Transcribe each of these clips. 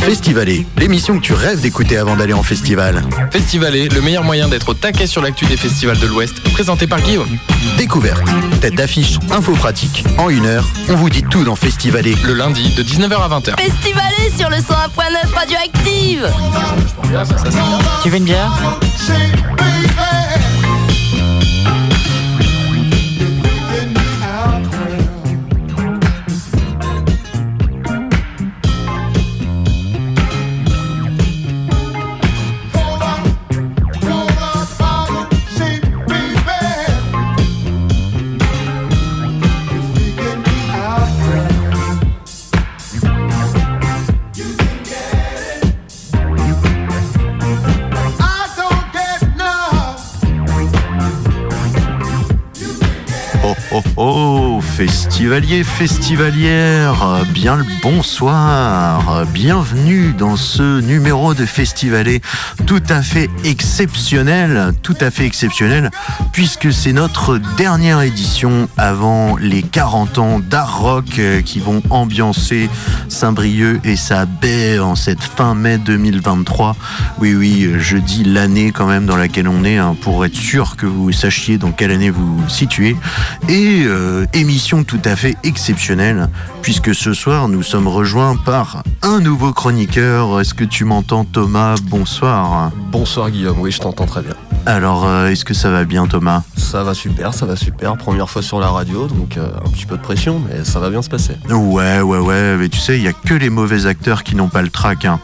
Festivaler, l'émission que tu rêves d'écouter avant d'aller en festival. Festivaler, le meilleur moyen d'être au taquet sur l'actu des festivals de l'Ouest, présenté par Guillaume. Découverte, tête d'affiche, info pratique. En une heure, on vous dit tout dans Festivaler. Le lundi de 19h à 20h. Festivaler sur le 101.9 Radioactive Tu veux une bière? Festivaliers, festivalières, bien le bonsoir, bienvenue dans ce numéro de Festivalet tout à fait exceptionnel, tout à fait exceptionnel, puisque c'est notre dernière édition avant les 40 ans d'art rock euh, qui vont ambiancer Saint-Brieuc et sa baie en cette fin mai 2023. Oui, oui, je dis l'année quand même dans laquelle on est, hein, pour être sûr que vous sachiez dans quelle année vous vous situez. Et euh, émission tout à fait exceptionnelle, puisque ce soir nous sommes rejoints par un nouveau chroniqueur. Est-ce que tu m'entends Thomas? Bonsoir. Bonsoir Guillaume, oui je t'entends très bien. Alors, euh, est-ce que ça va bien Thomas? Ça va super, ça va super. Première fois sur la radio, donc euh, un petit peu de pression, mais ça va bien se passer. Ouais, ouais, ouais, mais tu sais, il y a que les mauvais acteurs qui n'ont pas le trac. Hein.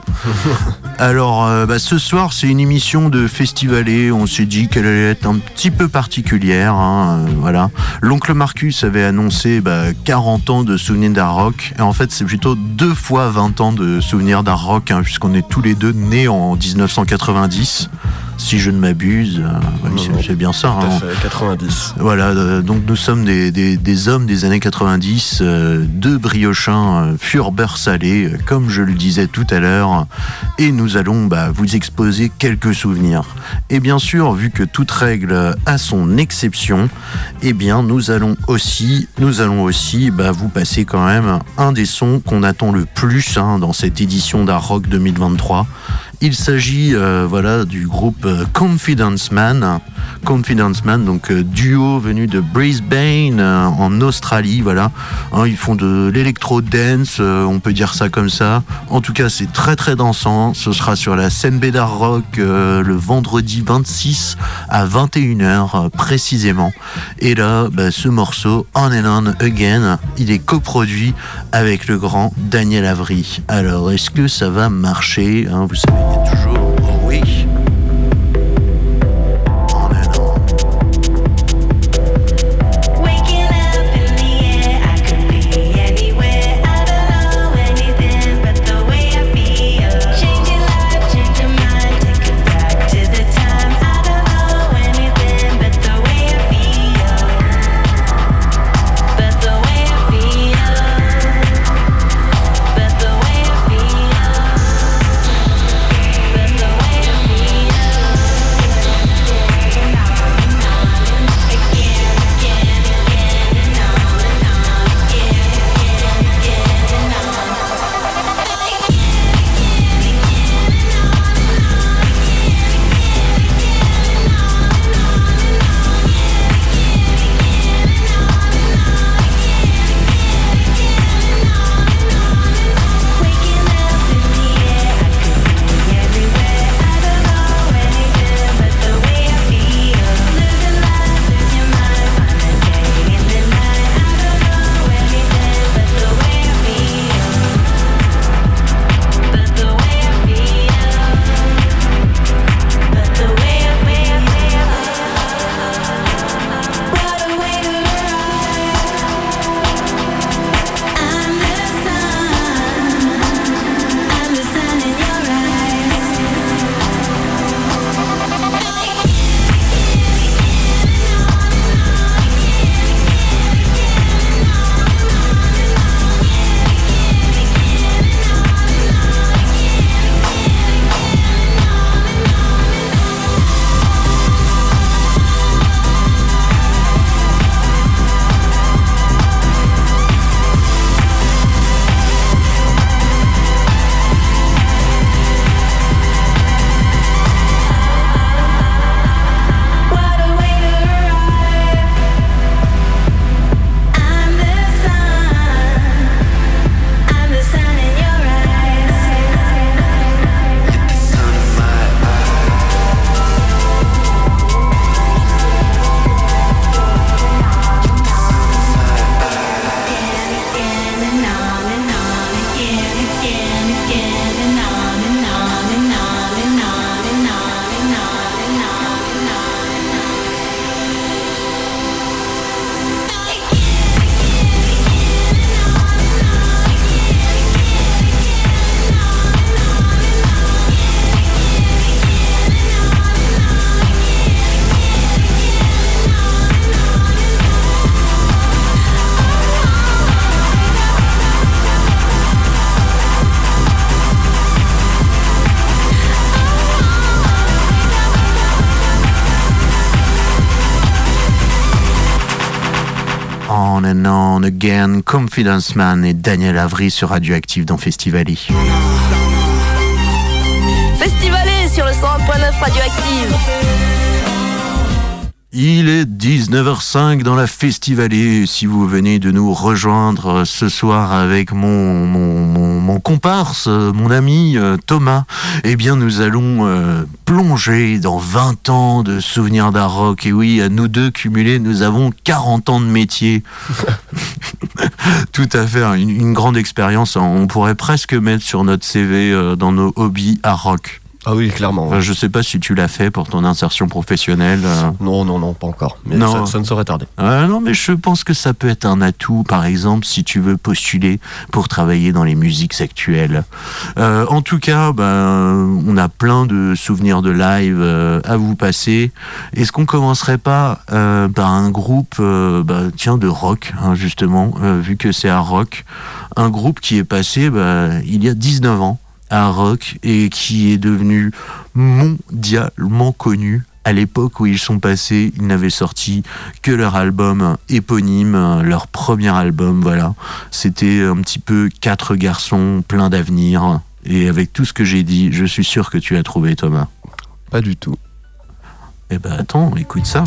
Alors, euh, bah, ce soir, c'est une émission de festivalé. On s'est dit qu'elle allait être un petit peu particulière. Hein, voilà. L'oncle Marcus avait annoncé 40 bah, ans de souvenirs d'art rock. Et en fait, c'est plutôt deux fois 20 ans de souvenirs d'art rock, hein, puisqu'on est tous les deux nés en 1990 si je ne m'abuse. Euh, c'est bien ça. Hein. 90. Voilà, euh, donc nous sommes des, des, hommes des années 90, euh, deux briochins furent beurre salé, comme je le disais tout à l'heure, et nous allons bah, vous exposer quelques souvenirs. Et bien sûr, vu que toute règle a son exception, eh bien nous allons aussi, nous allons aussi bah, vous passer quand même un des sons qu'on attend le plus hein, dans cette édition d'Art Rock 2023. Il s'agit euh, voilà du groupe euh, Confidence Man, Confidence Man, donc euh, duo venu de Brisbane en Australie, voilà. Hein, ils font de l'électro dance, on peut dire ça comme ça. En tout cas, c'est très très dansant. Ce sera sur la scène Bédard Rock le vendredi 26 à 21h précisément. Et là, bah, ce morceau On and On Again, il est coproduit avec le grand Daniel Avry. Alors, est-ce que ça va marcher hein, Vous savez toujours Again, Confidence Man et Daniel Avry sur Radioactive dans Festivali. Festivali sur le 101.9 Radioactive. Il est 19h05 dans la Festivalée. Si vous venez de nous rejoindre ce soir avec mon, mon, mon, comparse, mon ami euh, Thomas, eh bien nous allons euh, plonger dans 20 ans de souvenirs rock. Et oui, à nous deux cumulés, nous avons 40 ans de métier. Tout à fait, hein, une, une grande expérience. On pourrait presque mettre sur notre CV euh, dans nos hobbies rock. Ah oui, clairement. Je sais pas si tu l'as fait pour ton insertion professionnelle. euh. Non, non, non, pas encore. Mais Non. Ça, ça ne saurait tarder. Euh, non, mais je pense que ça peut être un atout, par exemple, si tu veux postuler pour travailler dans les musiques actuelles. Euh, en tout cas, ben, on a plein de souvenirs de live euh, à vous passer. Est-ce qu'on commencerait pas par un groupe, ben, tiens, de rock, hein, justement, vu que c'est un rock, un groupe qui est passé ben, il y a 19 ans à rock et qui est devenu mondialement connu à l'époque où ils sont passés, ils n'avaient sorti que leur album éponyme, leur premier album, voilà. C'était un petit peu quatre garçons pleins d'avenir. Et avec tout ce que j'ai dit, je suis sûr que tu as trouvé Thomas. Pas du tout. Eh ben attends, écoute ça.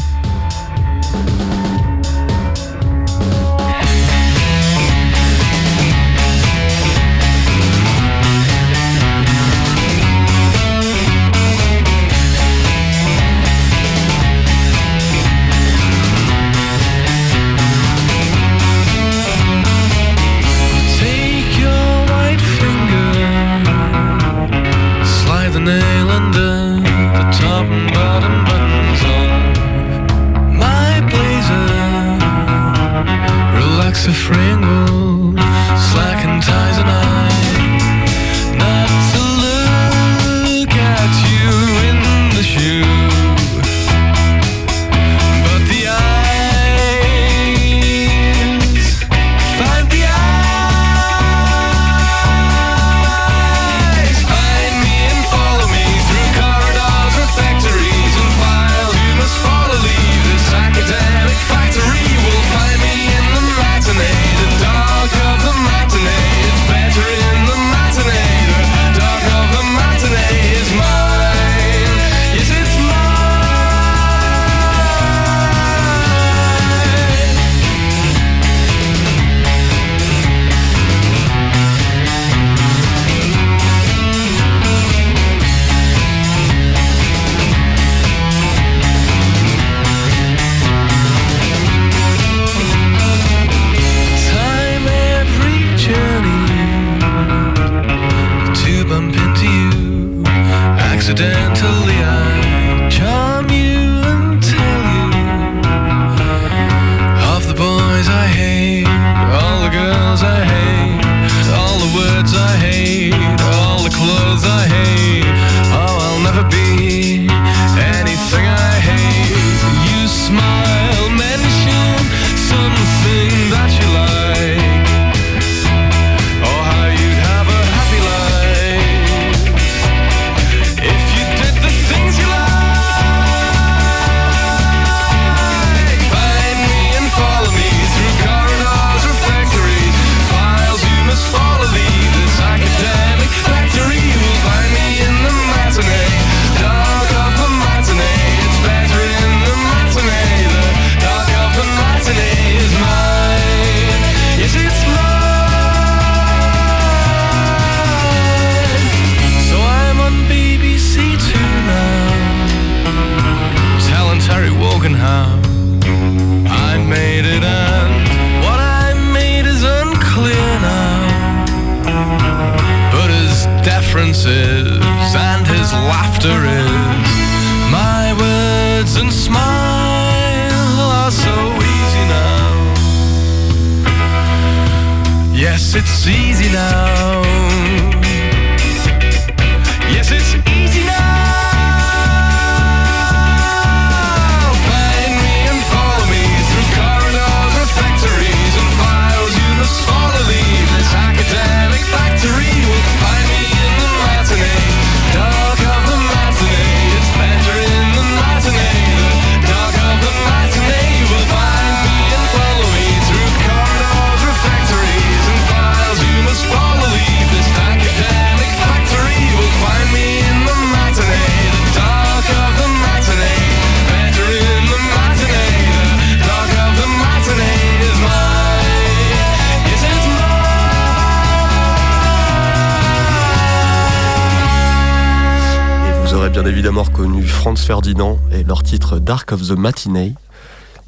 Franz Ferdinand et leur titre Dark of the Matinee.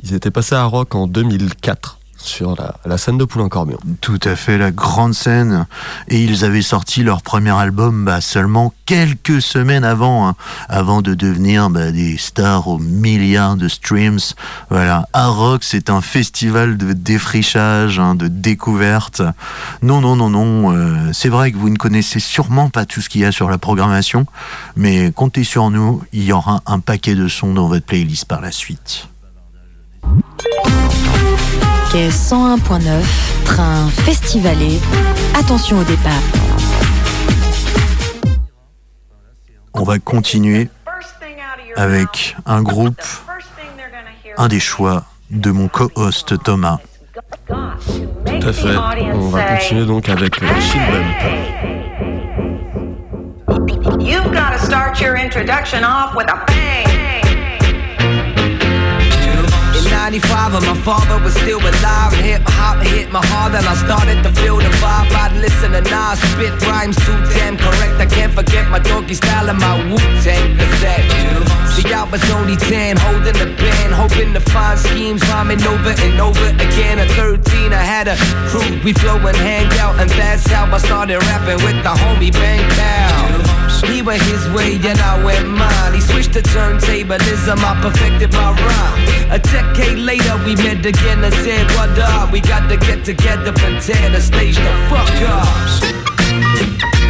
Ils étaient passés à Rock en 2004 sur la, scène de Poulain-Corbion. Tout à fait, la grande scène. Et ils avaient sorti leur premier album bah, seulement quelques semaines avant, hein, avant de devenir bah, des stars aux milliards de streams. Voilà, à Rock, c'est un festival de défrichage, hein, de découverte. Non, non, non, non. Euh, c'est vrai que vous ne connaissez sûrement pas tout ce qu'il y a sur la programmation, mais comptez sur nous, il y aura un paquet de sons dans votre playlist par la suite. Quai 101.9, train festivalé. Attention au départ. On va continuer avec un groupe, un des choix de mon co-host Thomas. Tout à fait. On va continuer donc avec Chill You've got to start your introduction off with a bang. 95 and my father was still alive. Hip hop hit my heart and I started to feel the vibe. I'd listen to Nas spit rhymes too damn correct. I can't forget my doggy style and my Wu Tang cassette. See, I was only 10, holding the pen hoping to find schemes, rhyming over and over again. At 13, I had a crew, we flow and hang out, and that's how I started rapping with the homie Bang Cow. He went his way and I went mine. He switched to turntablism, I perfected my rhyme. A decade later, we met again and said, What up? We got to get together and tear stage the fuck up.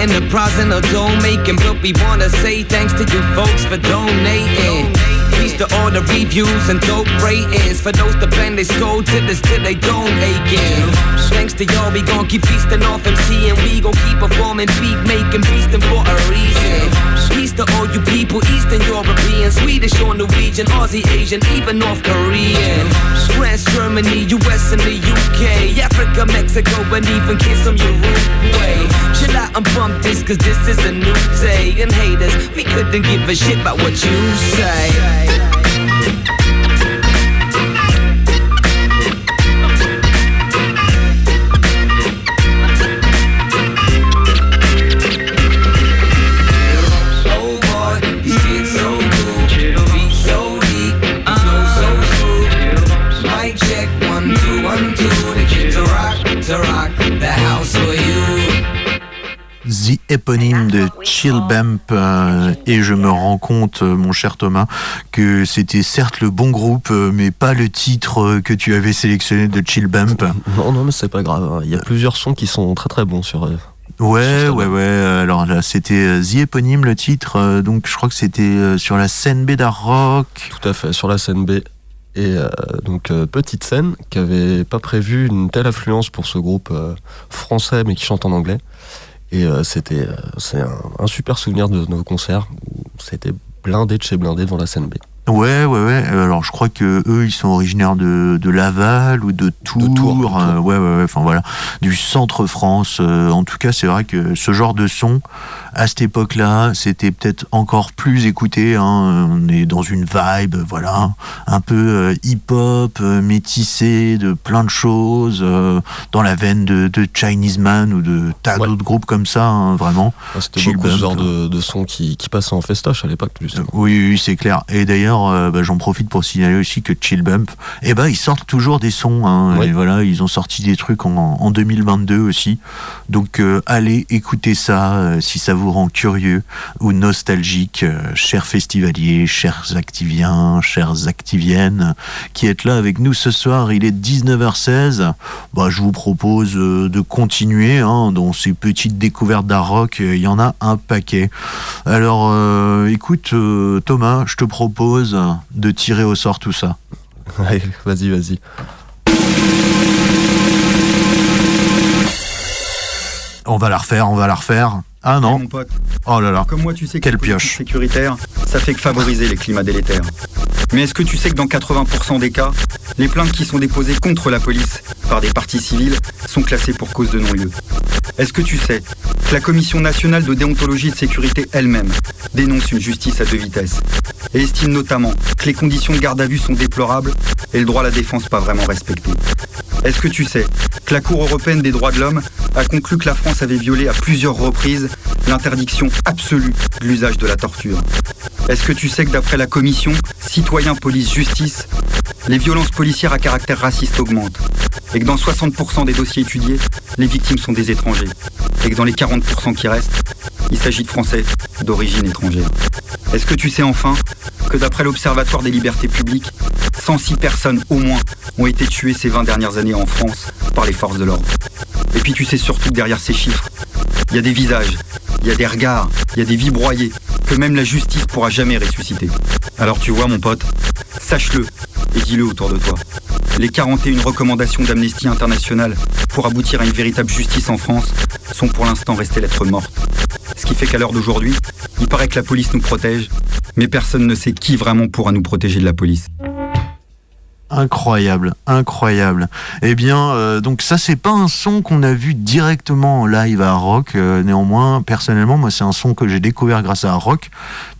Enterprising or dough making, but we wanna say thanks to you folks for donating. To all the reviews and dope ratings. For those that bend they skull to this till they don't aching. Thanks to y'all, we gon' keep feasting off MC and we gon' keep performing, beat making, beasting for a reason. Peace to all you people, Eastern European, Swedish or Norwegian, Aussie, Asian, even North Korean. France, Germany, US and the UK, Africa, Mexico, and even kids from Uruguay. Chill out and bump this, cause this is a new day. And haters, we couldn't give a shit about what you say. Éponyme de Chill Bump euh, et je me rends compte, euh, mon cher Thomas, que c'était certes le bon groupe, euh, mais pas le titre que tu avais sélectionné de Chill Bump. Non, non, mais c'est pas grave. Hein. Il y a plusieurs sons qui sont très très bons sur. Ouais, ouais, ouais. Alors là, c'était The éponyme le titre. Donc je crois que c'était sur la scène B d'Arrock. Tout à fait, sur la scène B. Et donc petite scène qui avait pas prévu une telle affluence pour ce groupe français mais qui chante en anglais. Et euh, c'était euh, un, super souvenir de nos concerts. C'était blindé de chez blindé devant la scène B. Ouais, ouais, ouais. Alors, je crois que eux, ils sont originaires de, de Laval ou de Tours. Tours euh, ouais, ouais, ouais. Enfin voilà, du centre France. en tout cas, c'est vrai que ce genre de son, à cette époque-là, c'était peut-être encore plus écouté. Hein. On est dans une vibe, voilà, un peu euh, hip-hop, euh, métissé de plein de choses, euh, dans la veine de, Chinese Man ou de tas d'autres groupes comme ça, hein, vraiment. c'était beaucoup ce genre de, de son qui, qui passait en festoche à l'époque, oui, oui, c'est clair. Et d'ailleurs, bah, j'en profite pour signaler aussi que Chill Bump, eh ben, ils sortent toujours des sons. Hein. et voilà, ils ont sorti des trucs en, en 2022 aussi. Donc, allez écouter ça si ça vous rend curieux ou nostalgique, euh, chers festivaliers, chers activiens, chères activiennes, qui êtes là avec nous ce soir. Il est 19h16. Bah, je vous propose euh, de continuer hein, dans ces petites découvertes d'art rock. Il y en a un paquet. Alors, euh, écoute, Thomas, je te propose de tirer au sort tout ça. vas-y, vas-y. On va la refaire, on va la refaire. Ah non. mon pote. Oh là là. Comme moi, tu sais Quelle pioche. sécuritaire, ça fait que favoriser les climats délétères. Mais est-ce que tu sais que dans 80% des cas, les plaintes qui sont déposées contre la police par des parties civiles sont classées pour cause de non-lieu? Est-ce que tu sais que la Commission nationale de déontologie et de sécurité elle-même dénonce une justice à deux vitesses et estime notamment que les conditions de garde à vue sont déplorables et le droit à la défense pas vraiment respecté? Est-ce que tu sais que la Cour européenne des droits de l'homme a conclu que la France avait violé à plusieurs reprises l'interdiction absolue de l'usage de la torture Est-ce que tu sais que d'après la commission Citoyens, Police, Justice, les violences policières à caractère raciste augmentent et que dans 60% des dossiers étudiés, les victimes sont des étrangers et que dans les 40% qui restent, il s'agit de Français d'origine étrangère. Est-ce que tu sais enfin que d'après l'Observatoire des libertés publiques, 106 personnes au moins ont été tuées ces 20 dernières années en France par les forces de l'ordre? Et puis tu sais surtout que derrière ces chiffres, il y a des visages, il y a des regards, il y a des vies broyées que même la justice pourra jamais ressusciter. Alors tu vois mon pote, sache-le et dis-le autour de toi. Les 41 recommandations d'Amnesty International pour aboutir à une véritable justice en France sont pour l'instant restées lettres mortes. Ce qui fait qu'à l'heure d'aujourd'hui, il paraît que la police nous protège, mais personne ne sait qui vraiment pourra nous protéger de la police. Incroyable, incroyable. Eh bien, euh, donc ça, c'est pas un son qu'on a vu directement en live à Rock. Euh, néanmoins, personnellement, moi, c'est un son que j'ai découvert grâce à Rock,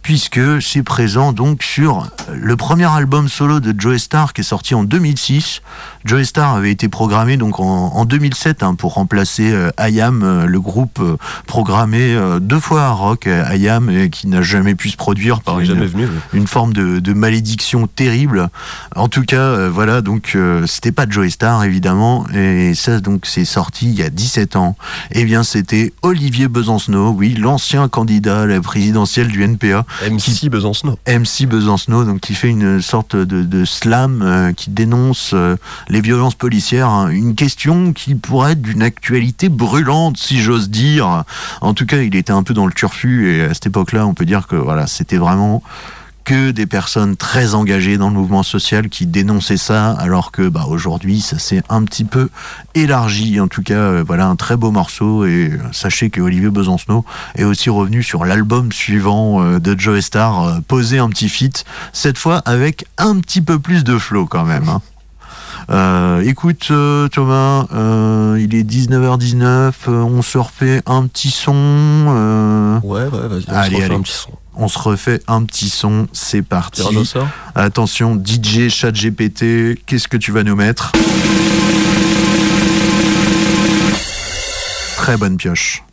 puisque c'est présent donc sur le premier album solo de Joe Star qui est sorti en 2006. Joe Star avait été programmé donc en, 2007 hein, pour remplacer euh, IAM, euh, le groupe euh, programmé deux fois à rock, IAM, qui n'a jamais pu se produire par une, une, forme de, malédiction terrible. En tout cas, voilà, donc c'était pas Joe Star évidemment, et ça donc c'est sorti il y a 17 ans. Et eh bien c'était Olivier Besancenot, oui, l'ancien candidat à la présidentielle du NPA, MC Besancenot. MC Besancenot, donc qui fait une sorte de, slam euh, qui dénonce euh, les violences policières. Hein. Une question qui pourrait être d'une actualité brûlante, si j'ose dire. En tout cas, il était un peu dans le turfu et à cette époque-là, on peut dire que voilà, c'était vraiment que des personnes très engagées dans le mouvement social qui dénonçaient ça, alors que bah, aujourd'hui ça s'est un petit peu élargi. En tout cas, euh, voilà un très beau morceau et euh, sachez que Olivier Besancenot est aussi revenu sur l'album suivant euh, de Joe Star, poser un petit feat, cette fois avec un petit peu plus de flow quand même. Hein. Écoute Thomas, il est 19h19, on se refait un petit son. Ouais, ouais, vas-y, on se refait un petit son on se refait un petit son, c'est parti. Attention, DJ ChatGPT, qu'est-ce que tu vas nous mettre? Très bonne pioche.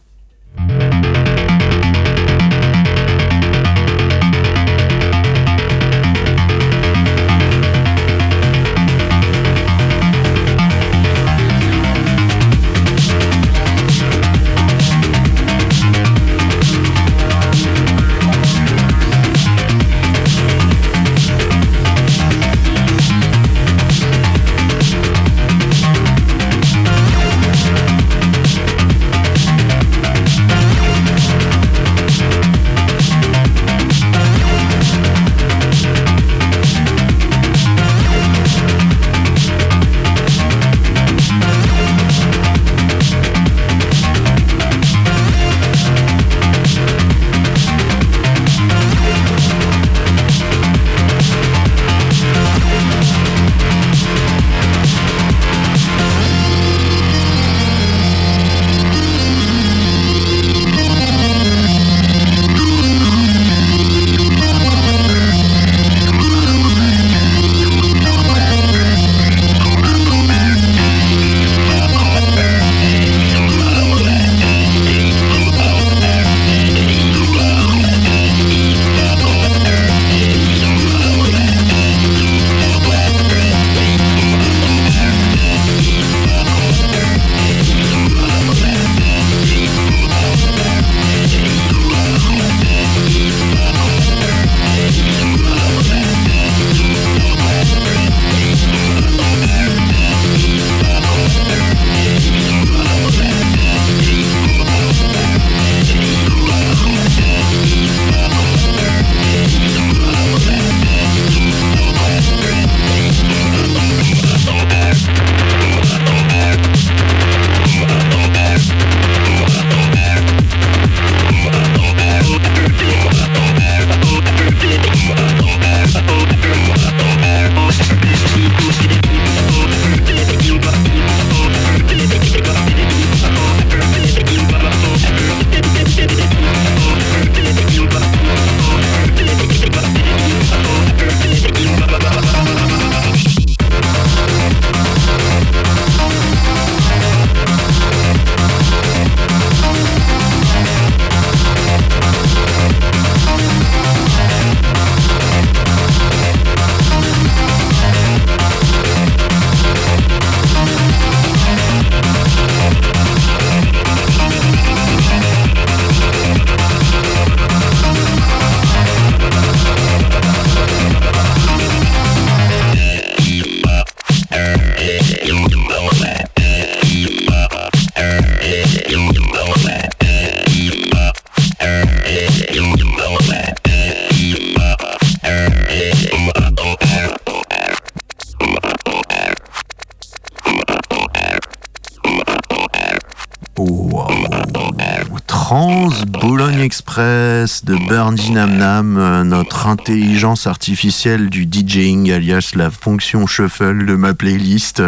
Express de Birdie Nam Nam, euh, notre intelligence artificielle du DJing, alias la fonction shuffle de ma playlist.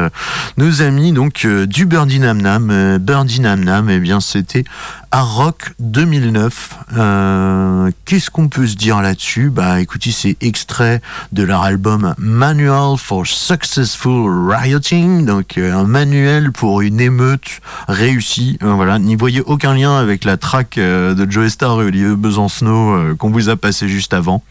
Nos amis donc euh, du Birdie Nam Nam, Birdie Nam Nam, eh bien c'était à Rock 2009. Euh, Qu'est-ce qu'on peut se dire là-dessus? Bah écoutez, c'est extrait de leur album Manual for Successful Rioting, donc euh, un manuel pour une émeute réussie. Euh, voilà, n'y voyez aucun lien avec la track de Joe Star et Olivier Besancenot qu'on vous a passé juste avant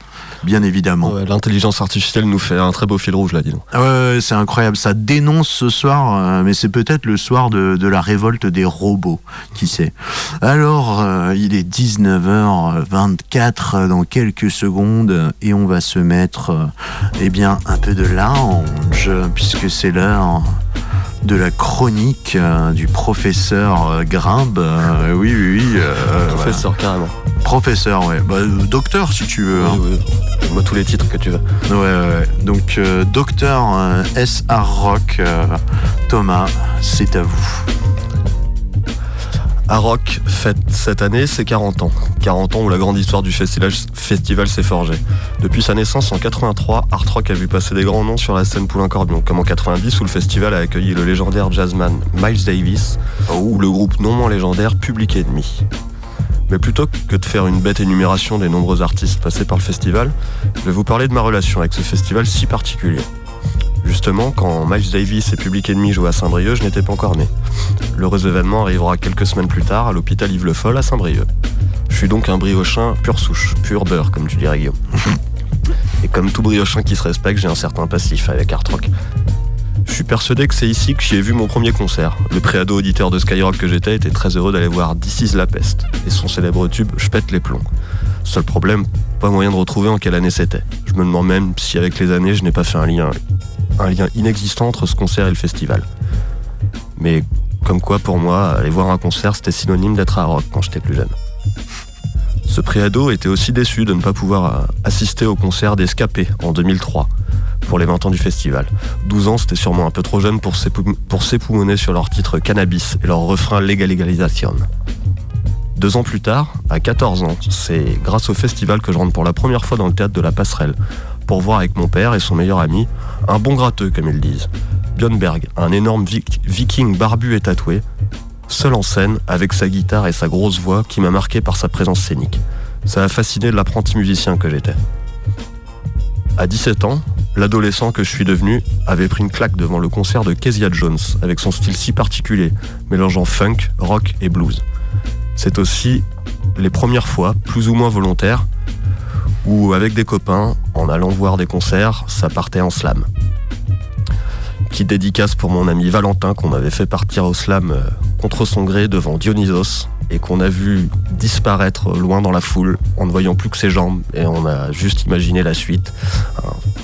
bien évidemment. L'intelligence artificielle nous fait un très beau fil rouge là, dis donc. Ouais, c'est incroyable. Ça dénonce ce soir, euh, mais c'est peut-être le soir de, la révolte des robots, qui sait. Alors, euh, il est 19h24 dans quelques secondes et on va se mettre, euh, eh bien, un peu de lounge, puisque c'est l'heure de la chronique du professeur Grimbe. oui, oui, oui. professeur, carrément. Professeur, ouais. Bah, docteur, si tu veux. Hein. Oui, Moi, tous les titres que tu veux. Ouais, ouais. Donc, euh, docteur euh, S.R. Rock, euh, Thomas, c'est à vous. Rock fête cette année ses 40 ans. 40 ans où la grande histoire du festival, s'est forgée. Depuis sa naissance en 83, Art Rock a vu passer des grands noms sur la scène Poulain-Corbion, comme en 90 où le festival a accueilli le légendaire jazzman Miles Davis, ou le groupe non moins légendaire Public Enemy. Mais plutôt que de faire une bête énumération des nombreux artistes passés par le festival, je vais vous parler de ma relation avec ce festival si particulier. Justement, quand Miles Davis et Public Enemy jouaient à Saint-Brieuc, je n'étais pas encore né. L'heureux événement arrivera quelques semaines plus tard à l'hôpital Yves Le Foll à Saint-Brieuc. Je suis donc un briochin pur souche, pur beurre, comme tu dirais Guillaume. Et comme tout briochin qui se respecte, j'ai un certain passif avec Art Rock. Je suis persuadé que c'est ici que j'y ai vu mon premier concert. Le préado auditeur de Skyrock que j'étais était très heureux d'aller voir This is la peste et son célèbre tube Je pète les plombs. Seul problème, pas moyen de retrouver en quelle année c'était. Je me demande même si avec les années je n'ai pas fait un lien, un lien inexistant entre ce concert et le festival. Mais comme quoi pour moi, aller voir un concert c'était synonyme d'être à rock quand j'étais plus jeune. Ce préado était aussi déçu de ne pas pouvoir assister au concert d'Escapé en 2003 pour les 20 ans du festival. 12 ans, c'était sûrement un peu trop jeune pour s'époumoner sur leur titre Cannabis et leur refrain Legalization. Deux ans plus tard, à 14 ans, c'est grâce au festival que je rentre pour la première fois dans le théâtre de la Passerelle, pour voir avec mon père et son meilleur ami, un bon gratteux comme ils disent, Björnberg, un énorme viking barbu et tatoué, seul en scène, avec sa guitare et sa grosse voix qui m'a marqué par sa présence scénique. Ça a fasciné l'apprenti musicien que j'étais. À 17 ans, l'adolescent que je suis devenu avait pris une claque devant le concert de Kezia Jones, avec son style si particulier, mélangeant funk, rock et blues. C'est aussi les premières fois, plus ou moins volontaires, où avec des copains, en allant voir des concerts, ça partait en slam. Qui dédicace pour mon ami Valentin qu'on avait fait partir au slam euh, contre son gré devant Dionysos, et qu'on a vu disparaître loin dans la foule en ne voyant plus que ses jambes et on a juste imaginé la suite.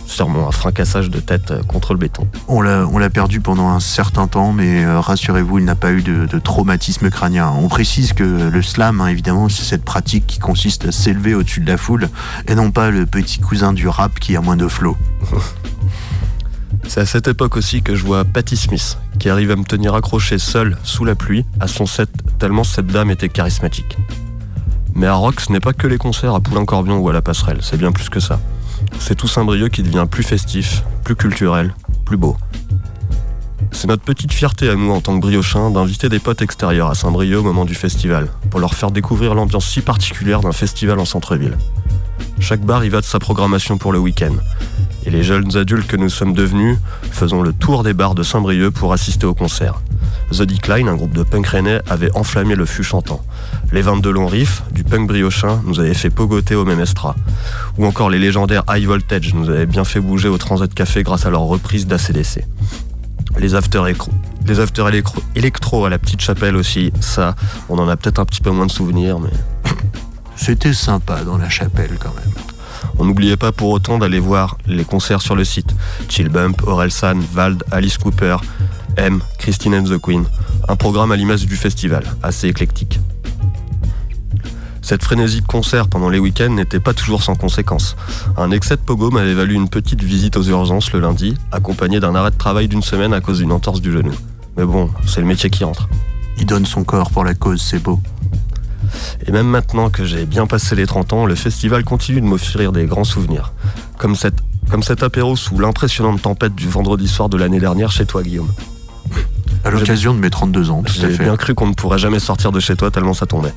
sûrement un fracassage de tête contre le béton. On l'a perdu pendant un certain temps, mais euh, rassurez-vous, il n'a pas eu de, traumatisme crânien. On précise que le slam, hein, évidemment, c'est cette pratique qui consiste à s'élever au-dessus de la foule et non pas le petit cousin du rap qui a moins de flow. C'est à cette époque aussi que je vois Patti Smith, qui arrive à me tenir accroché seul sous la pluie à son set tellement cette dame était charismatique. Mais à Rock, ce n'est pas que les concerts à Poulain-Corbion ou à la Passerelle, c'est bien plus que ça. C'est tout Saint-Brieuc qui devient plus festif, plus culturel, plus beau. C'est notre petite fierté à nous en tant que briochins d'inviter des potes extérieurs à Saint-Brieuc au moment du festival, pour leur faire découvrir l'ambiance si particulière d'un festival en centre-ville. Chaque bar y va de sa programmation pour le week-end. Et les jeunes adultes que nous sommes devenus faisons le tour des bars de Saint-Brieuc pour assister au concert. The Decline, un groupe de punk rennais, avait enflammé le fût chantant. Les 22 longs riffs du punk briochin nous avaient fait pogoter au même extra. Ou encore les légendaires High Voltage nous avaient bien fait bouger au Transat Café grâce à leur reprise d'ACDC. Les after, les after électro à la petite chapelle aussi, ça, on en a peut-être un petit peu moins de souvenirs, mais. C'était sympa dans la chapelle quand même. On n'oubliait pas pour autant d'aller voir les concerts sur le site. Chill Bump, Orelsan, Vald, Alice Cooper, M, Christine and the Queen. Un programme à l'image du festival, assez éclectique. Cette frénésie de concerts pendant les week-ends n'était pas toujours sans conséquences. Un excès de pogo m'avait valu une petite visite aux urgences le lundi, accompagné d'un arrêt de travail d'une semaine à cause d'une entorse du genou. Mais bon, c'est le métier qui rentre. Il donne son corps pour la cause, c'est beau. Et même maintenant que j'ai bien passé les 30 ans, le festival continue de m'offrir des grands souvenirs. Comme, cette, comme cet apéro sous l'impressionnante tempête du vendredi soir de l'année dernière chez toi, Guillaume. À l'occasion de mes 32 ans, tout à J'ai fait. bien cru qu'on ne pourrait jamais sortir de chez toi tellement ça tombait.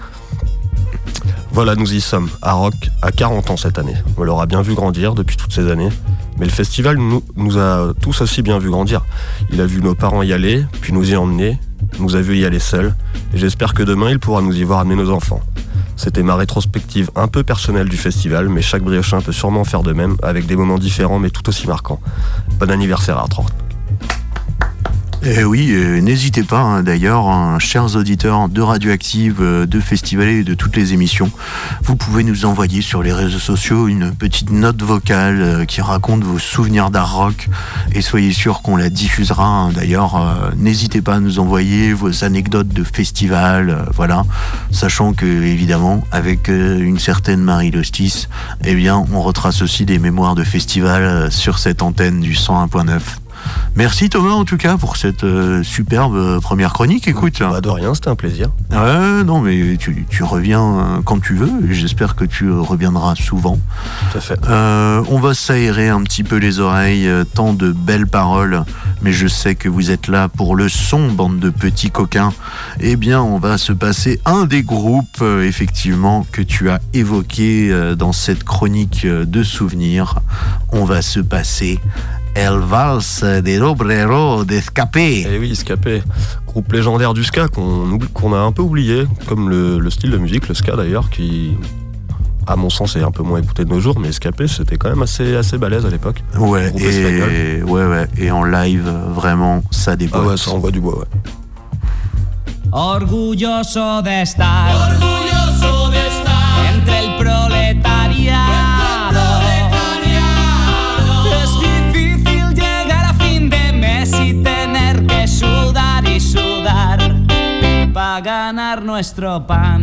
Voilà, nous y sommes, à Rock, à 40 ans cette année. On l'aura bien vu grandir depuis toutes ces années. Mais le festival nous, nous a tous aussi bien vu grandir. Il a vu nos parents y aller, puis nous y emmener, nous a vu y aller seuls. Et j'espère que demain, il pourra nous y voir amener nos enfants. C'était ma rétrospective un peu personnelle du festival, mais chaque briochin peut sûrement faire de même, avec des moments différents mais tout aussi marquants. Bon anniversaire à Art Et oui, euh, n'hésitez pas hein, d'ailleurs, hein, chers auditeurs de Radioactive, euh, de Festival et de toutes les émissions, vous pouvez nous envoyer sur les réseaux sociaux une petite note vocale euh, qui raconte vos souvenirs d'art rock et soyez sûr qu'on la diffusera. hein. D'ailleurs, n'hésitez pas à nous envoyer vos anecdotes de festival, voilà, sachant que évidemment, avec une certaine Marie Lostis, eh bien, on retrace aussi des mémoires de festival sur cette antenne du 101.9. Merci Thomas en tout cas pour cette euh, superbe euh, première chronique. Écoute, Bah, de rien, c'était un plaisir. ouais, non mais tu, tu reviens euh, quand tu veux. J'espère que tu euh, reviendras souvent. Tout à fait. Euh, on va s'aérer un petit peu les oreilles, euh, tant de belles paroles, mais je sais que vous êtes là pour le son, bande de petits coquins. Eh bien, on va se passer un des groupes, euh, effectivement, que tu as évoqué euh, dans cette chronique euh, de souvenirs. On va se passer El Vals des Obrero d'Escapé. Et Eh oui, Scapé, groupe légendaire du ska qu'on a un peu oublié, comme le, le style de musique, le ska d'ailleurs, qui, à mon sens, est un peu moins écouté de nos jours, mais Scapé, c'était quand même assez, assez balèze à l'époque. Ouais, et, espagnol. ouais, ouais, et en live, euh, vraiment, ça Ah déboîte. ouais, ça envoie du bois, ouais. Orgulloso de estar. Orgulloso ganar nuestro pan.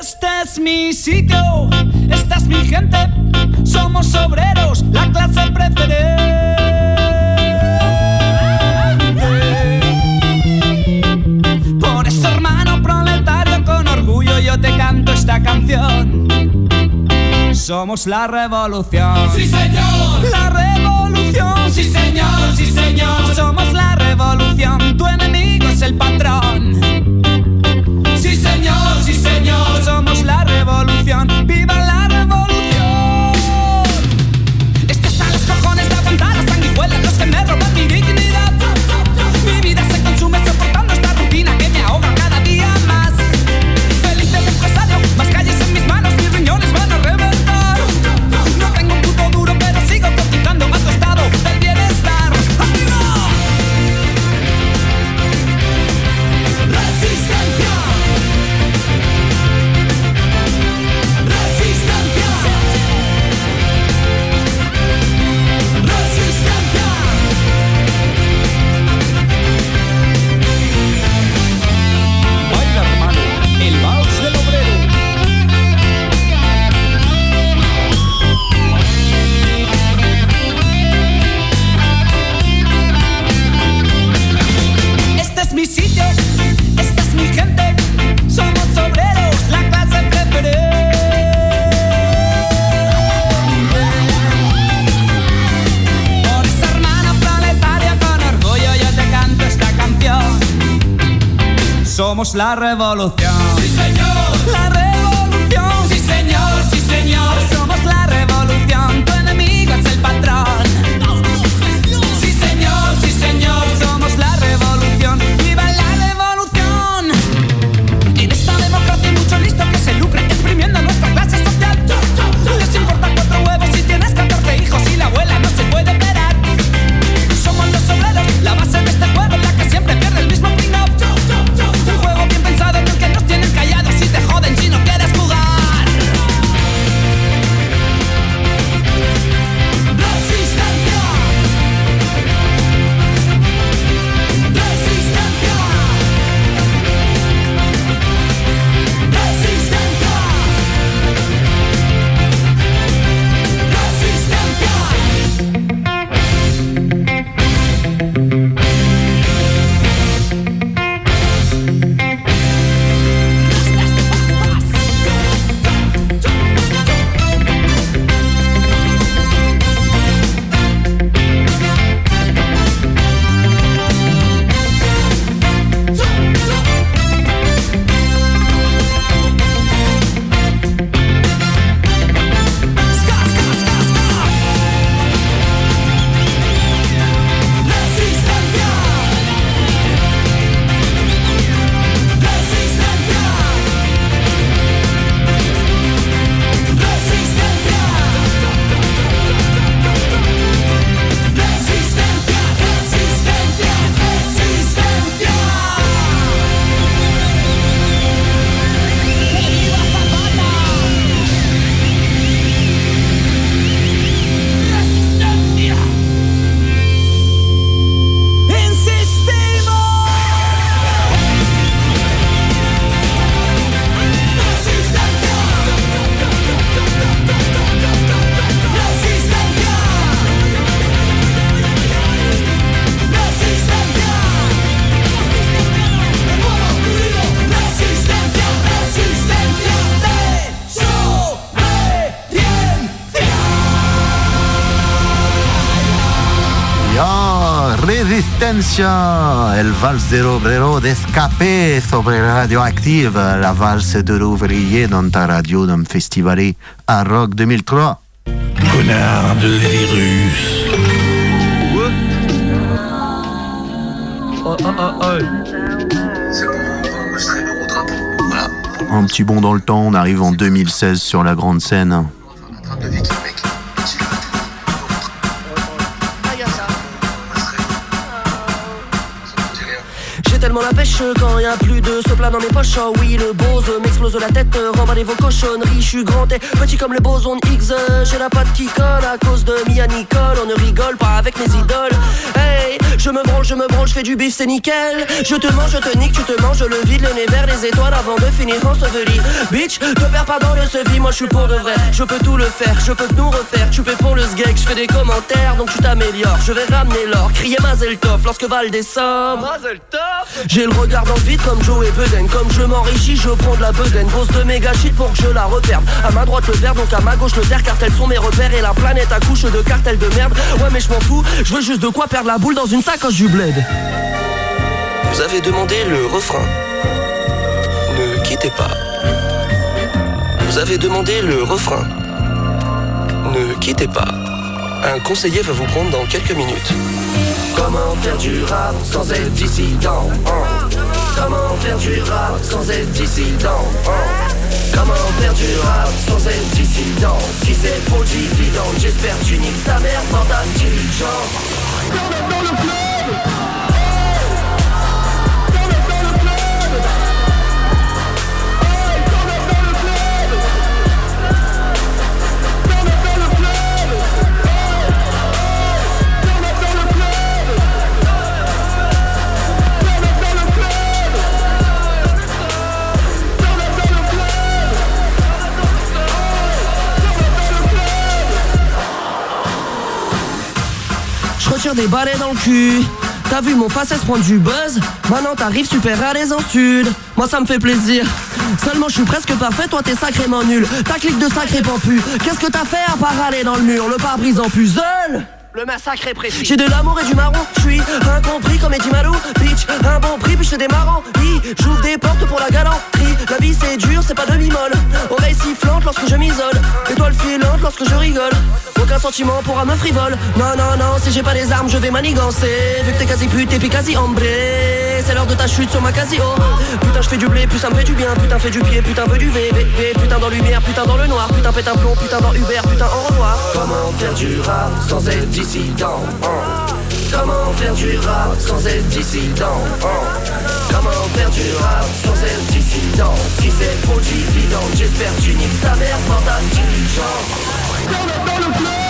Este es mi sitio, esta es mi gente, somos obreros, la clase preferente. Por eso, hermano proletario, con orgullo yo te canto esta canción. Somos la revolución. Sí, señor. La revolución. Sí, señor, sí, señor. Somos la revolución. Tu enemigo es el patrón. Sí, señor, sí, señor. Somos la revolución. ¡Viva la revolución! Somos la revolución. Sí, señor. Resistencia, el vals de l'obrero d'escapé sobre radioactive, la valse de l'ouvrier dans ta radio d'un festivalé à Rock 2003. Connard de virus. Un petit bond dans le temps, on arrive en 2016 sur la grande scène. Pêche quand a plus de ce plat dans mes poches. Oh oui, le bose m'explose la tête, remballez vos cochonneries. Je suis grand et petit comme le boson X. J'ai la patte qui colle à cause de Mia Nicole. On ne rigole pas avec mes idoles. Hey, je me branle, je me branle, je fais du bif, c'est nickel. Je te mange, je te nique, tu te manges le vide, le nez vers les étoiles avant de finir enseveli. Bitch, te perds pas dans le sevi, moi je suis pour de vrai. Je peux tout le faire, je peux nous refaire. Tu paies pour le sgeg, je fais des commentaires, donc tu t'améliores. Je vais ramener l'or, crier Mazel Tov lorsque Val descend. J'ai le regard dans le vide comme Joe et Beden. Comme je m'enrichis, je prends de la bedaine. Grosse de méga shit pour que je la reperde. À ma droite le vert, donc à ma gauche le terre, car tels sont mes repères. Et la planète accouche de cartels de merde. Ouais, mais je m'en fous, je veux juste de quoi perdre la boule dans une sacoche du bled. Vous avez demandé le refrain. Ne quittez pas. Vous avez demandé le refrain. Ne quittez pas. Un conseiller va vous prendre dans quelques minutes. Comment faire du rap sans être dissident? hein Comment faire du rap sans être dissident hein? Comment faire du rap sans être dissident? Si c'est pour dividende, j'espère tu niques ta mère dans ta diligence Je des balais dans le cul. T'as vu mon face se prendre du buzz Maintenant t'arrives super à l'aise en. Moi ça me fait plaisir. Seulement je suis presque parfait, toi t'es sacrément nul. Ta clique de sacré pampu. Qu'est-ce que t'as fait à part aller dans le mur? Le pare-brise en puzzle? Le massacre est précis. J'ai de l'amour et du marron, je suis incompris comme Eddie Malou. Bitch, un bon prix, puis je des marrants. J'ouvre des portes pour la galanterie. La vie c'est dur, c'est pas demi-molle. Oreille sifflante lorsque je m'isole. Étoile filante lorsque je rigole. Aucun sentiment pour un meuf frivole. Non, non, non, si j'ai pas les armes, je vais manigancer. Vu que t'es quasi pute et puis quasi ambré. C'est l'heure de ta chute sur ma casio. Putain, je fais du blé, plus ça me fait du bien. Putain, fais du pied, putain, veux du V, V, V. Putain, dans lumière, putain, dans le noir. Putain, pète un plomb, putain, dans Uber, putain, au revoir. Comment faire du rap sans être dissident hein? Comment faire du rap sans être dissident hein? Comment faire du rap sans être dissident? Si c'est pour dividende, j'espère tu niques ta mère dans ta diligence dans le club Est-ce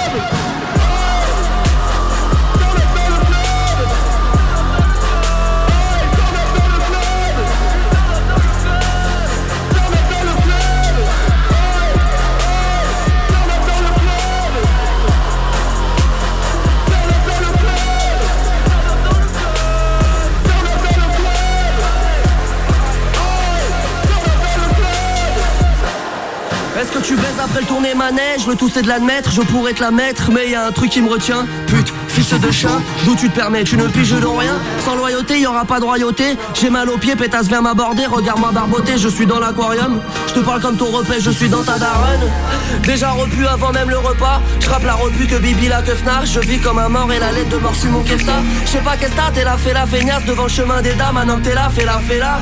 baises après le tourner manège Le tout c'est de l'admettre, je pourrais te la mettre Mais y a un truc qui me retient. Pute, fils de chat, d'où tu te permets Tu ne piges dans rien, sans loyauté y aura pas de royauté. J'ai mal aux pieds, pétasse vient m'aborder. Regarde-moi barboter, je suis dans l'aquarium. Je te parle comme ton repère, je suis dans ta daronne Déjà repu avant même le repas Je rappe la repu que Bibi la teufnard Je vis comme un mort et la lettre de mort sur mon kefta. Je sais pas qu'est-ce que t'as, t'es là, fais la feignasse Devant le chemin des dames, maintenant que t'es là, fais la, fais la.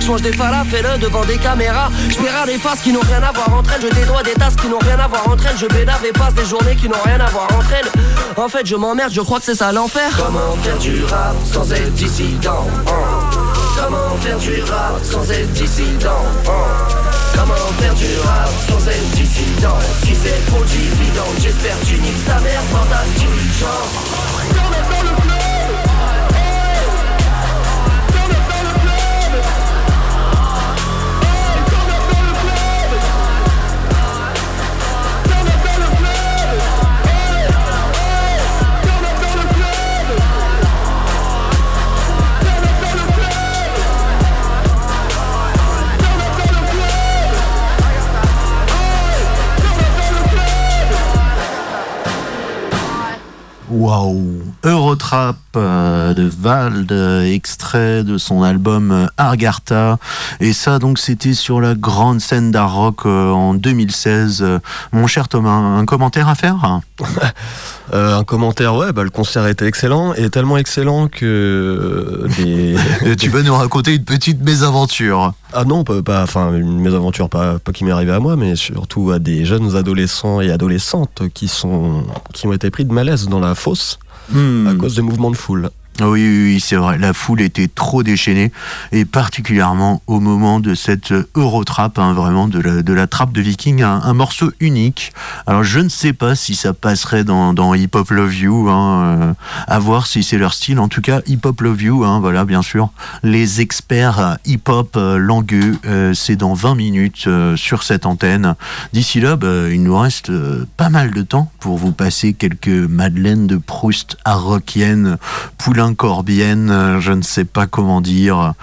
Je mange des falafels devant des caméras. Je des faces qui n'ont rien à voir entre elles. Je dédois des tasses qui n'ont rien à voir entre elles. Je bédave et passe des journées qui n'ont rien à voir entre elles. En fait je m'emmerde, je crois que c'est ça l'enfer. Comment faire du rap sans être dissident hein? Comment faire du rap sans être dissident hein? Comment faire du rap sans être dissident Si c'est pour dividende, j'espère tu niques ta mère dans ta diligence Waouh Eurotrap euh, de Vald, extrait de son album euh, Argarta. Et ça, donc, c'était sur la grande scène d'art rock euh, en 2016. Mon cher Thomas, un commentaire à faire? Un commentaire, ouais, bah, le concert était excellent et tellement excellent que tu vas nous raconter une petite mésaventure. Ah non, pas, enfin une mésaventure pas, pas qui m'est arrivée à moi, mais surtout à des jeunes adolescents et adolescentes qui sont qui ont été pris de malaise dans la fosse Hmm. à cause des mouvements de foule. Oui, oui, c'est vrai. La foule était trop déchaînée, et particulièrement au moment de cette Eurotrap, hein, vraiment de la, trappe de Viking, un, morceau unique. Alors, je ne sais pas si ça passerait dans, Hip Hop Love You, hein, euh, à voir si c'est leur style. En tout cas, Hip Hop Love You, hein, voilà, bien sûr, les experts hip hop euh, langueux, euh, c'est dans 20 minutes sur cette antenne. D'ici là, bah, il nous reste pas mal de temps pour vous passer quelques Madeleines de Proust arroquiennes, poulain corbienne, euh, je ne sais pas comment dire.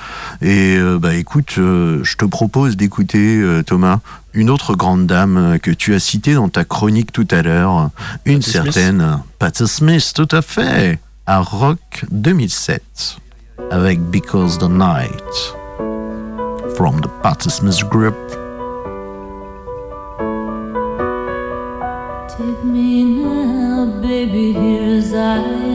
Et euh, bah écoute, euh, je te propose d'écouter Thomas une autre grande dame que tu as citée dans ta chronique tout à l'heure, une certaine Patti Smith, tout à fait, à Rock 2007 avec Because the Night from the Patti Smith Group. Take me now, baby, here's I am.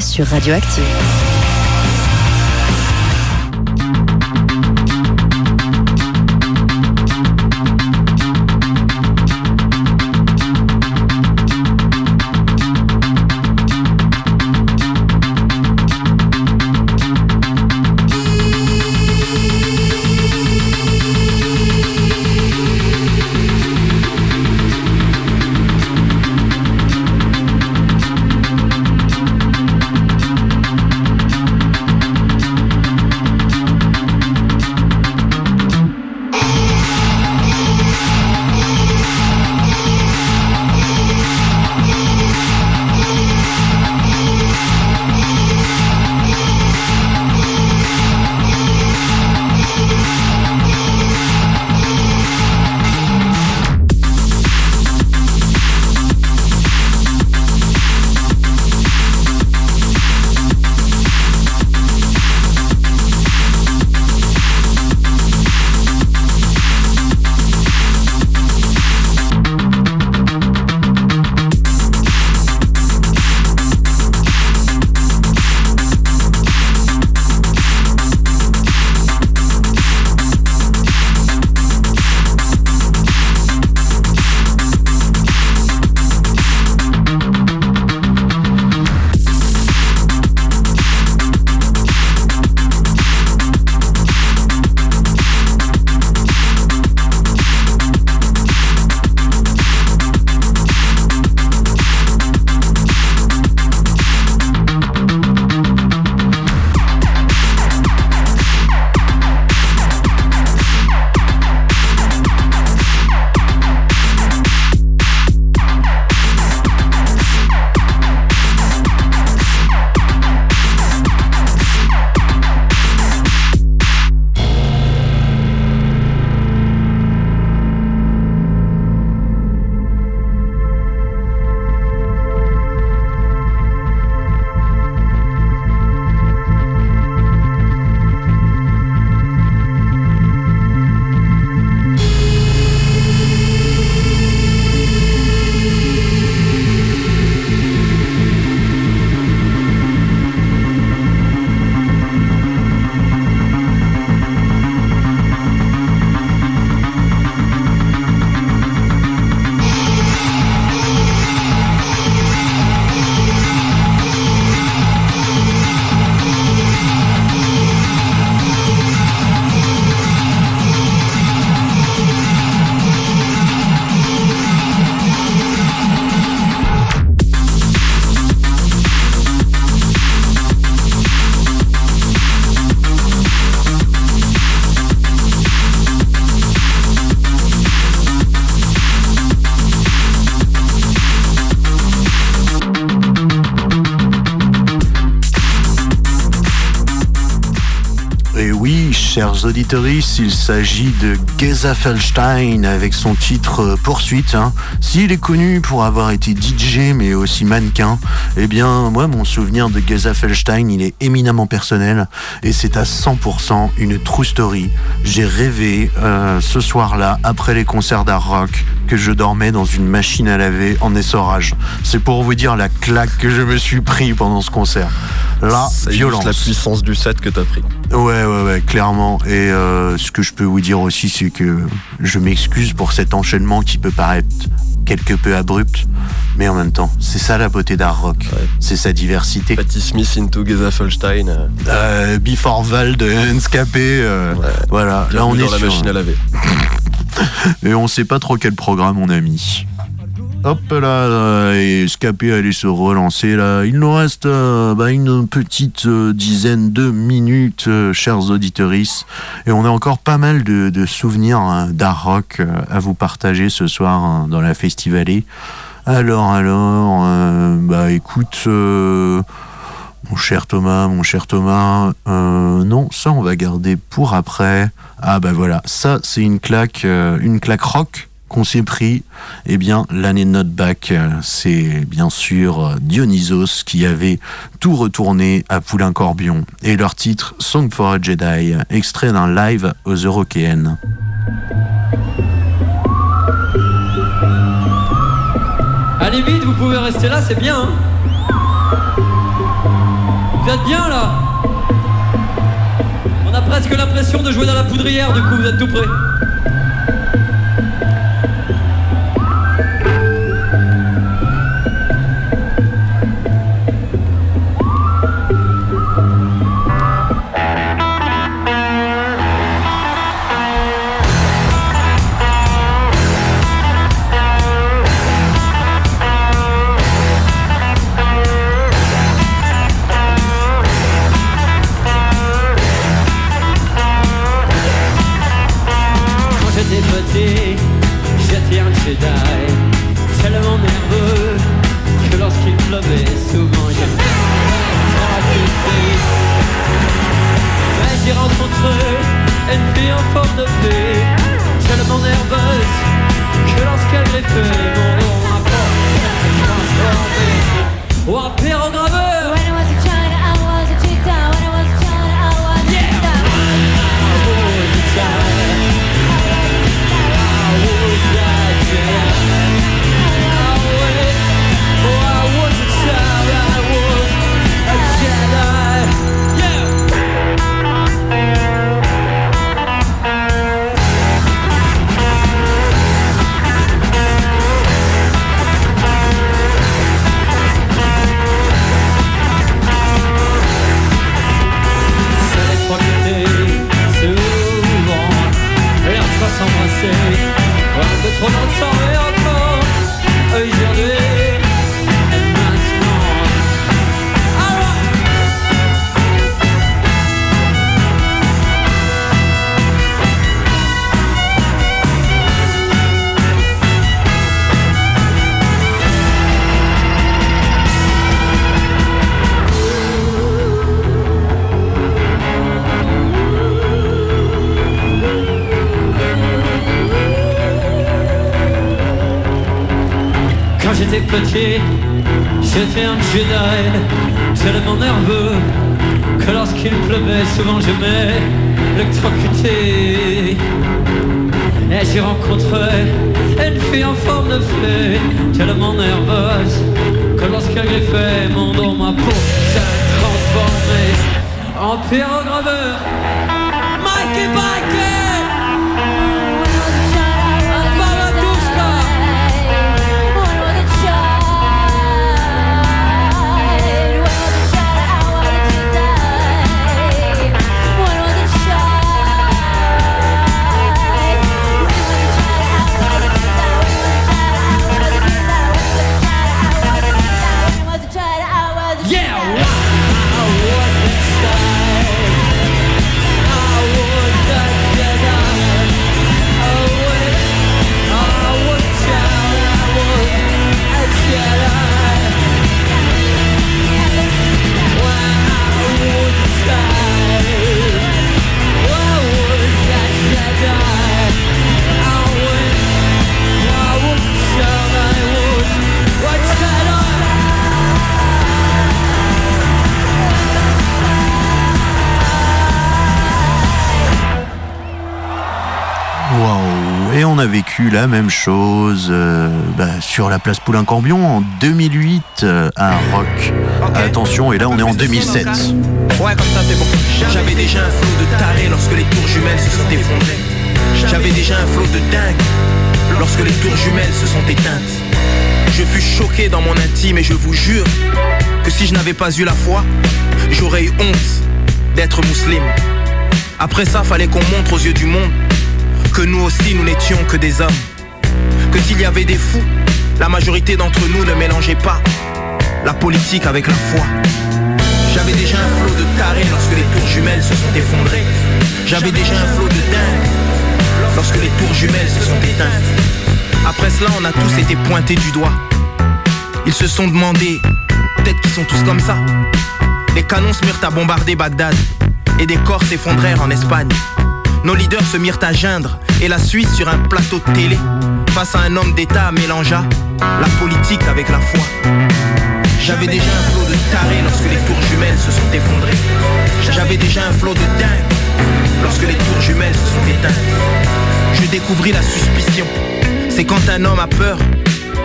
Sur Radioactive. Chers il s'agit de Geza Feldstein avec son titre euh, Poursuite. Hein. S'il est connu pour avoir été DJ mais aussi mannequin, eh bien moi mon souvenir de Geza Feldstein il est éminemment personnel et c'est à 100% une true story. J'ai rêvé euh, ce soir-là après les concerts d'art rock que je dormais dans une machine à laver en essorage. C'est pour vous dire la claque que je me suis pris pendant ce concert. La violence. la puissance du set que t'as pris. Ouais, ouais, ouais, clairement. Et euh, ce que je peux vous dire aussi, c'est que je m'excuse pour cet enchaînement qui peut paraître quelque peu abrupt, mais en même temps, c'est ça la beauté d'art rock. C'est sa diversité. Patty Smith into Geza Folstein. Euh. Euh, Before Val de Enscapé. Voilà, là on est dans la machine à laver. Et on sait pas trop quel programme on a mis. Hop là, et Scapé allait se relancer là. Il nous reste euh, bah, une petite euh, dizaine de minutes, euh, chers auditeurs. Et on a encore pas mal de, souvenirs hein, d'art rock à vous partager ce soir hein, dans la Festivalée. Alors, alors, bah écoute, mon cher Thomas, mon cher Thomas, non, ça on va garder pour après. Ah bah voilà, ça c'est une claque, une claque rock qu'on s'est pris Eh bien, l'année de notre bac, c'est bien sûr Dionysos qui avait tout retourné à Poulain-Corbion. Et leur titre, Song for a Jedi, extrait d'un live aux Eurokéennes. Allez vite, vous pouvez rester là, c'est bien. Hein. vous êtes bien là On a presque l'impression de jouer dans la poudrière, du coup, vous êtes tout prêts Waouh Et on a vécu la même chose euh, bah, sur la place Poulain-Cambion en 2008 euh, à Rock. Attention, et là on est en 2007. Ouais, comme ça c'est bon. J'avais déjà un flot de tarés lorsque les tours jumelles se sont effondrées. J'avais déjà un flot de dingue lorsque les tours jumelles se sont éteintes. Je fus choqué dans mon intime et je vous jure que si je n'avais pas eu la foi, j'aurais eu honte d'être musulman. Après ça, fallait qu'on montre aux yeux du monde que nous aussi nous n'étions que des hommes. Que s'il y avait des fous, la majorité d'entre nous ne mélangeait pas la politique avec la foi. J'avais déjà un flot de tarés lorsque les tours jumelles se sont effondrées. J'avais déjà un flot de dingue lorsque les tours jumelles se sont éteintes. Après cela, on a tous été pointés du doigt. Ils se sont demandé, peut-être qu'ils sont tous comme ça. Les canons se mirent à bombarder Bagdad et des corps s'effondrèrent en Espagne. Nos leaders se mirent à geindre et la Suisse sur un plateau de télé face à un homme d'État mélangea la politique avec la foi. J'avais déjà un flot de tarés lorsque les tours jumelles se sont effondrées. J'avais déjà un flot de dingue lorsque les tours jumelles se sont éteintes. Je découvris la suspicion. C'est quand un homme a peur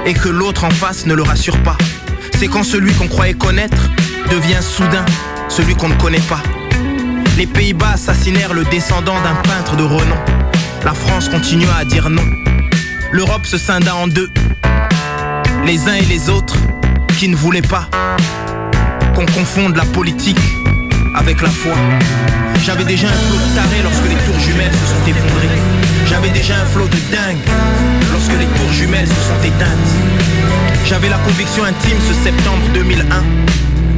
et que l'autre en face ne le rassure pas. C'est quand celui qu'on croyait connaître devient soudain celui qu'on ne connaît pas. Les Pays-Bas assassinèrent le descendant d'un peintre de renom. La France continua à dire non. L'Europe se scinda en deux. Les uns et les autres qui ne voulaient pas qu'on confonde la politique avec la foi. J'avais déjà un flot de tarés lorsque les tours jumelles se sont effondrées. J'avais déjà un flot de dingue lorsque les tours jumelles se sont éteintes. J'avais la conviction intime ce septembre 2001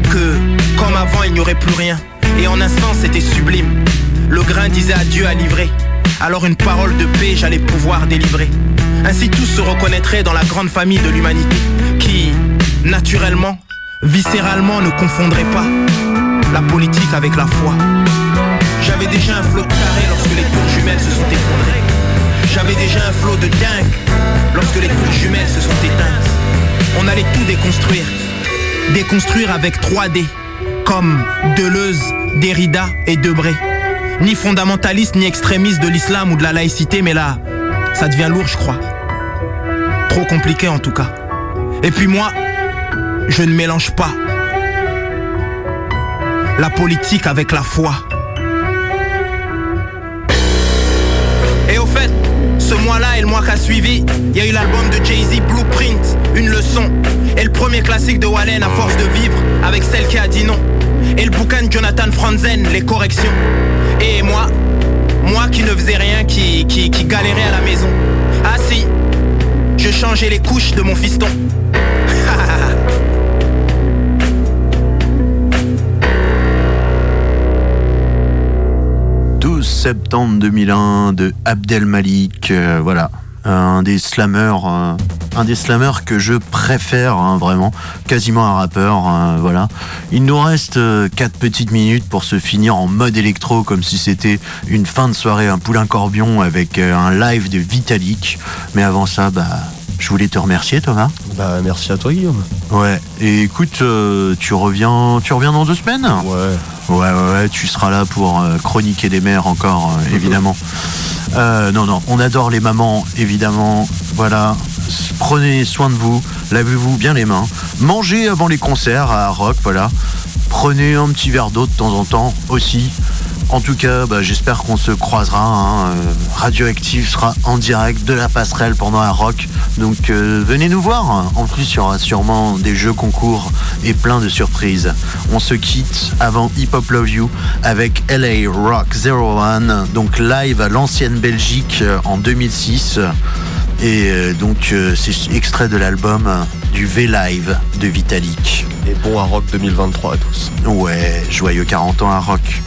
que, comme avant, il n'y aurait plus rien. Et en un sens, c'était sublime. Le grain disait adieu à livrer. Alors une parole de paix, j'allais pouvoir délivrer. Ainsi tous se reconnaîtraient dans la grande famille de l'humanité qui, naturellement, viscéralement ne confondrait pas la politique avec la foi. J'avais déjà un flot tarés lorsque les tours jumelles se sont effondrées. J'avais déjà un flot de dingue lorsque les tours jumelles se sont éteintes. On allait tout déconstruire. Déconstruire avec 3D, comme Deleuze, Derrida et Debré. Ni fondamentaliste ni extrémiste de l'islam ou de la laïcité, mais là, ça devient lourd, je crois. Trop compliqué en tout cas. Et puis moi, je ne mélange pas la politique avec la foi. Et au fait, ce mois-là et le mois qui a suivi, il y a eu l'album de Jay-Z Blueprint, une leçon. Et le premier classique de Wallen à force de vivre avec celle qui a dit non. Et le bouquin de Jonathan Franzen, Les corrections. Et moi, moi qui ne faisais rien, qui, qui, galérais à la maison. Ah si, je changeais les couches de mon fiston. 12 septembre 2001 de Abdel Malik, euh, voilà, un des slammers, euh, un des slammers que je préfère hein, vraiment, quasiment un rappeur, euh, voilà. Il nous reste 4 petites minutes pour se finir en mode électro comme si c'était une fin de soirée, un poulain corbion avec un live de Vitalik. Mais avant ça, bah je voulais te remercier Thomas. Bah merci à toi Guillaume. Ouais. Et écoute, euh, tu reviens, tu reviens dans deux semaines? Ouais. Ouais, ouais, ouais. Tu seras là pour euh, chroniquer des mères encore, euh, évidemment. Euh, non, non. On adore les mamans, évidemment. Voilà. Prenez soin de vous. Lavez-vous bien les mains. Mangez avant les concerts à Rock. Voilà. Prenez un petit verre d'eau de temps en temps aussi. En tout cas, bah, j'espère qu'on se croisera. hein. Euh, Radioactive sera en direct de la passerelle pendant un rock. Donc euh, venez nous voir. En plus, il y aura sûrement des jeux concours et plein de surprises. On se quitte avant Hip Hop Love You avec LA Rock 01, donc live à l'ancienne Belgique euh, en 2006. Et donc, c'est extrait de l'album du V-Live de Vitalik. Et bon à Rock 2023 à tous. Ouais, joyeux 40 ans à Rock.